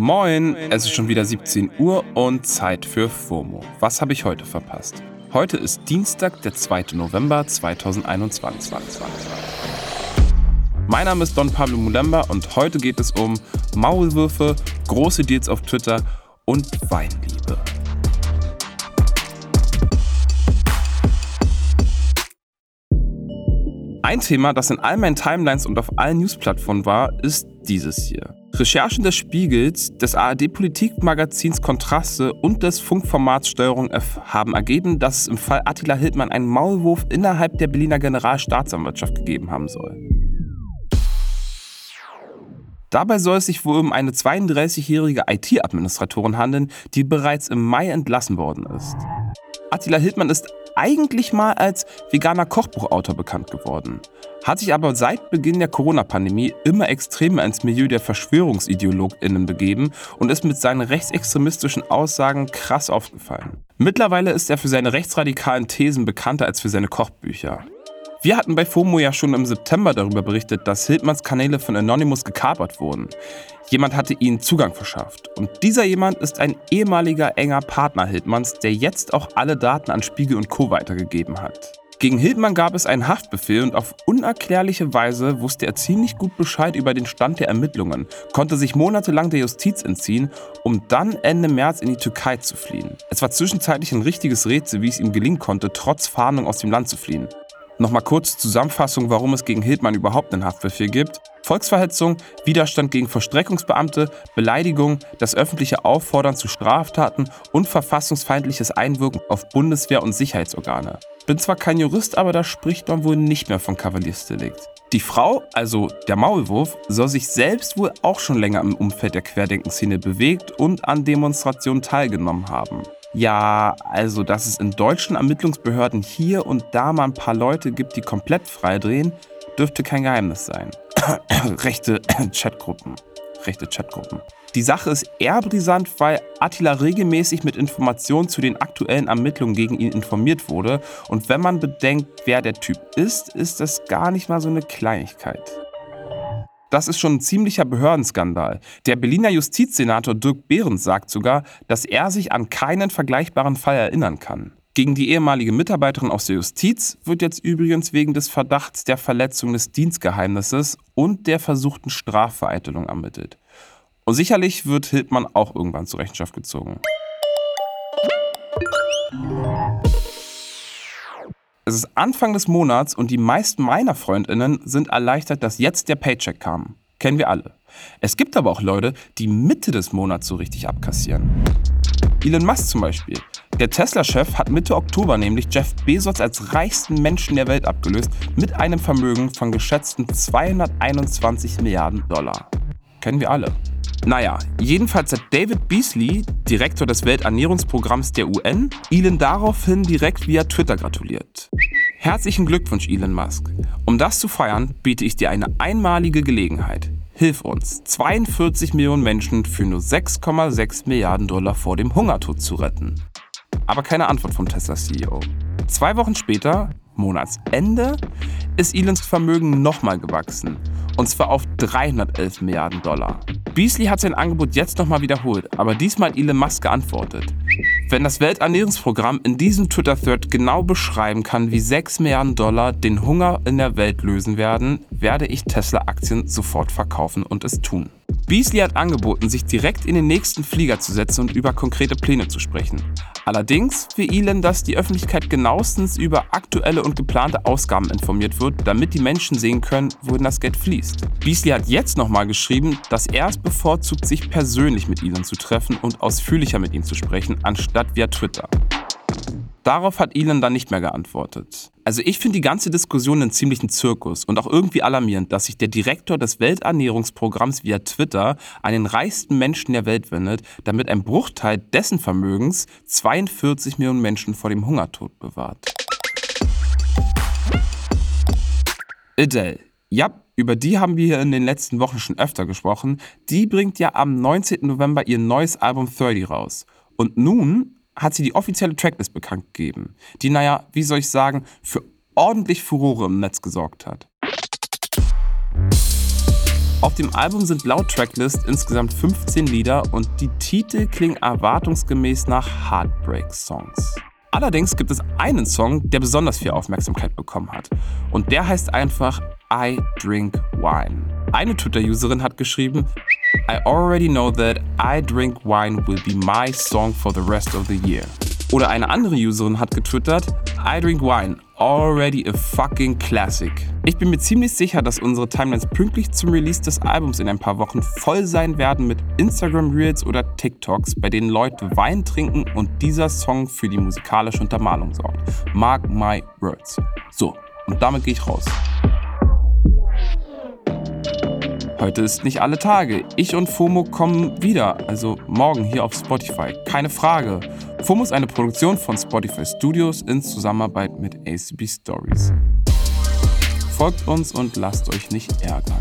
Moin, es ist schon wieder 17 Uhr und Zeit für FOMO. Was habe ich heute verpasst? Heute ist Dienstag, der 2. November 2021. Mein Name ist Don Pablo Mulemba und heute geht es um Maulwürfe, große Deals auf Twitter und Weinliebe. Ein Thema, das in all meinen Timelines und auf allen Newsplattformen war, ist dieses hier. Recherchen des Spiegels, des ARD-Politikmagazins Kontraste und des Funkformats Steuerung F haben ergeben, dass es im Fall Attila Hildmann einen Maulwurf innerhalb der Berliner Generalstaatsanwaltschaft gegeben haben soll. Dabei soll es sich wohl um eine 32-jährige IT-Administratorin handeln, die bereits im Mai entlassen worden ist. Attila Hildmann ist eigentlich mal als veganer Kochbuchautor bekannt geworden, hat sich aber seit Beginn der Corona-Pandemie immer extremer ins Milieu der VerschwörungsideologInnen begeben und ist mit seinen rechtsextremistischen Aussagen krass aufgefallen. Mittlerweile ist er für seine rechtsradikalen Thesen bekannter als für seine Kochbücher. Wir hatten bei FOMO ja schon im September darüber berichtet, dass Hildmanns Kanäle von Anonymous gekapert wurden. Jemand hatte ihnen Zugang verschafft. Und dieser jemand ist ein ehemaliger enger Partner Hildmanns, der jetzt auch alle Daten an Spiegel und Co. weitergegeben hat. Gegen Hildmann gab es einen Haftbefehl und auf unerklärliche Weise wusste er ziemlich gut Bescheid über den Stand der Ermittlungen, konnte sich monatelang der Justiz entziehen, um dann Ende März in die Türkei zu fliehen. Es war zwischenzeitlich ein richtiges Rätsel, wie es ihm gelingen konnte, trotz Fahndung aus dem Land zu fliehen. Nochmal kurz Zusammenfassung, warum es gegen Hildmann überhaupt einen Haftbefehl gibt. Volksverhetzung, Widerstand gegen Verstreckungsbeamte, Beleidigung, das öffentliche Auffordern zu Straftaten und verfassungsfeindliches Einwirken auf Bundeswehr und Sicherheitsorgane. Bin zwar kein Jurist, aber da spricht man wohl nicht mehr von Kavaliersdelikt. Die Frau, also der Maulwurf, soll sich selbst wohl auch schon länger im Umfeld der Querdenkenszene bewegt und an Demonstrationen teilgenommen haben. Ja, also, dass es in deutschen Ermittlungsbehörden hier und da mal ein paar Leute gibt, die komplett freidrehen, dürfte kein Geheimnis sein. Rechte Chatgruppen. Rechte Chatgruppen. Die Sache ist eher brisant, weil Attila regelmäßig mit Informationen zu den aktuellen Ermittlungen gegen ihn informiert wurde. Und wenn man bedenkt, wer der Typ ist, ist das gar nicht mal so eine Kleinigkeit. Das ist schon ein ziemlicher Behördenskandal. Der Berliner Justizsenator Dirk Behrens sagt sogar, dass er sich an keinen vergleichbaren Fall erinnern kann. Gegen die ehemalige Mitarbeiterin aus der Justiz wird jetzt übrigens wegen des Verdachts der Verletzung des Dienstgeheimnisses und der versuchten Strafvereitelung ermittelt. Und sicherlich wird Hildmann auch irgendwann zur Rechenschaft gezogen. Es ist Anfang des Monats und die meisten meiner Freundinnen sind erleichtert, dass jetzt der Paycheck kam. Kennen wir alle. Es gibt aber auch Leute, die Mitte des Monats so richtig abkassieren. Elon Musk zum Beispiel. Der Tesla-Chef hat Mitte Oktober nämlich Jeff Bezos als reichsten Menschen der Welt abgelöst mit einem Vermögen von geschätzten 221 Milliarden Dollar. Kennen wir alle. Naja, jedenfalls hat David Beasley, Direktor des Welternährungsprogramms der UN, Elon daraufhin direkt via Twitter gratuliert. Herzlichen Glückwunsch, Elon Musk. Um das zu feiern, biete ich dir eine einmalige Gelegenheit. Hilf uns, 42 Millionen Menschen für nur 6,6 Milliarden Dollar vor dem Hungertod zu retten. Aber keine Antwort vom Tesla-CEO. Zwei Wochen später, Monatsende, ist Elons Vermögen nochmal gewachsen. Und zwar auf 311 Milliarden Dollar. Beasley hat sein Angebot jetzt nochmal wiederholt, aber diesmal Elon Musk geantwortet. Wenn das Welternährungsprogramm in diesem Twitter-Thread genau beschreiben kann, wie 6 Milliarden Dollar den Hunger in der Welt lösen werden, werde ich Tesla-Aktien sofort verkaufen und es tun. Beasley hat angeboten, sich direkt in den nächsten Flieger zu setzen und über konkrete Pläne zu sprechen. Allerdings will Elon, dass die Öffentlichkeit genauestens über aktuelle und geplante Ausgaben informiert wird, damit die Menschen sehen können, wohin das Geld fließt. Beasley hat jetzt nochmal geschrieben, dass er es bevorzugt, sich persönlich mit Elon zu treffen und ausführlicher mit ihm zu sprechen, anstatt via Twitter. Darauf hat Elon dann nicht mehr geantwortet. Also ich finde die ganze Diskussion einen ziemlichen Zirkus und auch irgendwie alarmierend, dass sich der Direktor des Welternährungsprogramms via Twitter an den reichsten Menschen der Welt wendet, damit ein Bruchteil dessen Vermögens 42 Millionen Menschen vor dem Hungertod bewahrt. Adele. Ja, über die haben wir hier in den letzten Wochen schon öfter gesprochen. Die bringt ja am 19. November ihr neues Album 30 raus. Und nun hat sie die offizielle Tracklist bekannt gegeben, die, naja, wie soll ich sagen, für ordentlich Furore im Netz gesorgt hat. Auf dem Album sind laut Tracklist insgesamt 15 Lieder und die Titel klingen erwartungsgemäß nach Heartbreak-Songs. Allerdings gibt es einen Song, der besonders viel Aufmerksamkeit bekommen hat. Und der heißt einfach I Drink Wine. Eine Twitter-Userin hat geschrieben, I already know that I Drink Wine will be my song for the rest of the year. Oder eine andere Userin hat getwittert, I Drink Wine, already a fucking classic. Ich bin mir ziemlich sicher, dass unsere Timelines pünktlich zum Release des Albums in ein paar Wochen voll sein werden mit Instagram Reels oder TikToks, bei denen Leute Wein trinken und dieser Song für die musikalische Untermalung sorgt. Mark my words. So, und damit gehe ich raus. Heute ist nicht alle Tage. Ich und FOMO kommen wieder, also morgen hier auf Spotify. Keine Frage. FOMO ist eine Produktion von Spotify Studios in Zusammenarbeit mit ACB Stories. Folgt uns und lasst euch nicht ärgern.